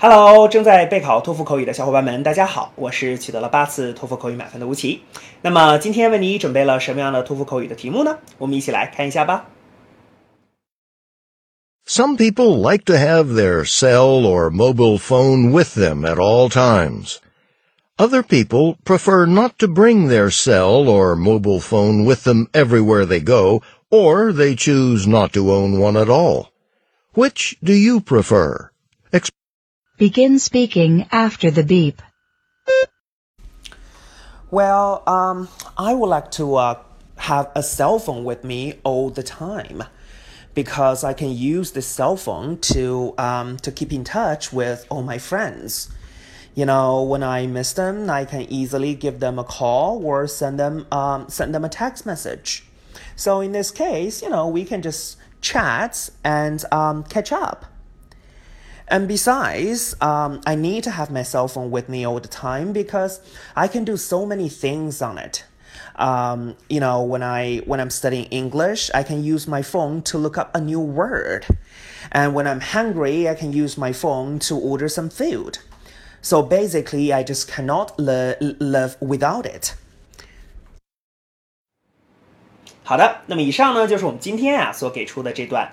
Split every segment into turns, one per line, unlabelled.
Hello，正在备考托福口语的小伙伴们，大家好，我是取得了八次托福口语满分的吴奇。那么今天为你准备了什么样的托福口语的题目呢？我们一起来看一下吧。
Some people like to have their cell or mobile phone with them at all times. Other people prefer not to bring their cell or mobile phone with them everywhere they go, or they choose not to own one at all. Which do you prefer?
Begin speaking after the beep.
Well, um, I would like to uh, have a cell phone with me all the time because I can use the cell phone to um, to keep in touch with all my friends. You know, when I miss them, I can easily give them a call or send them um, send them a text message. So in this case, you know, we can just chat and um, catch up. And besides, um, I need to have my cell phone with me all the time because I can do so many things on it. Um, you know, when I when I'm studying English, I can use my phone to look up a new word, and when I'm hungry, I can use my phone to order some food. So basically, I just cannot li live without it. 好的，那么以上呢就是我们今天啊所给出的这段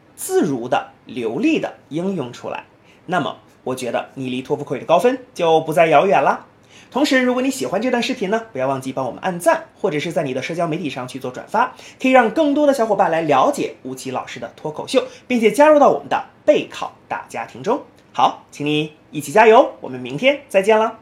自如的、流利的应用出来。那么。我觉得你离托福口语的高分就不再遥远了。同时，如果你喜欢这段视频呢，不要忘记帮我们按赞，或者是在你的社交媒体上去做转发，可以让更多的小伙伴来了解吴奇老师的脱口秀，并且加入到我们的备考大家庭中。好，请你一起加油，我们明天再见了。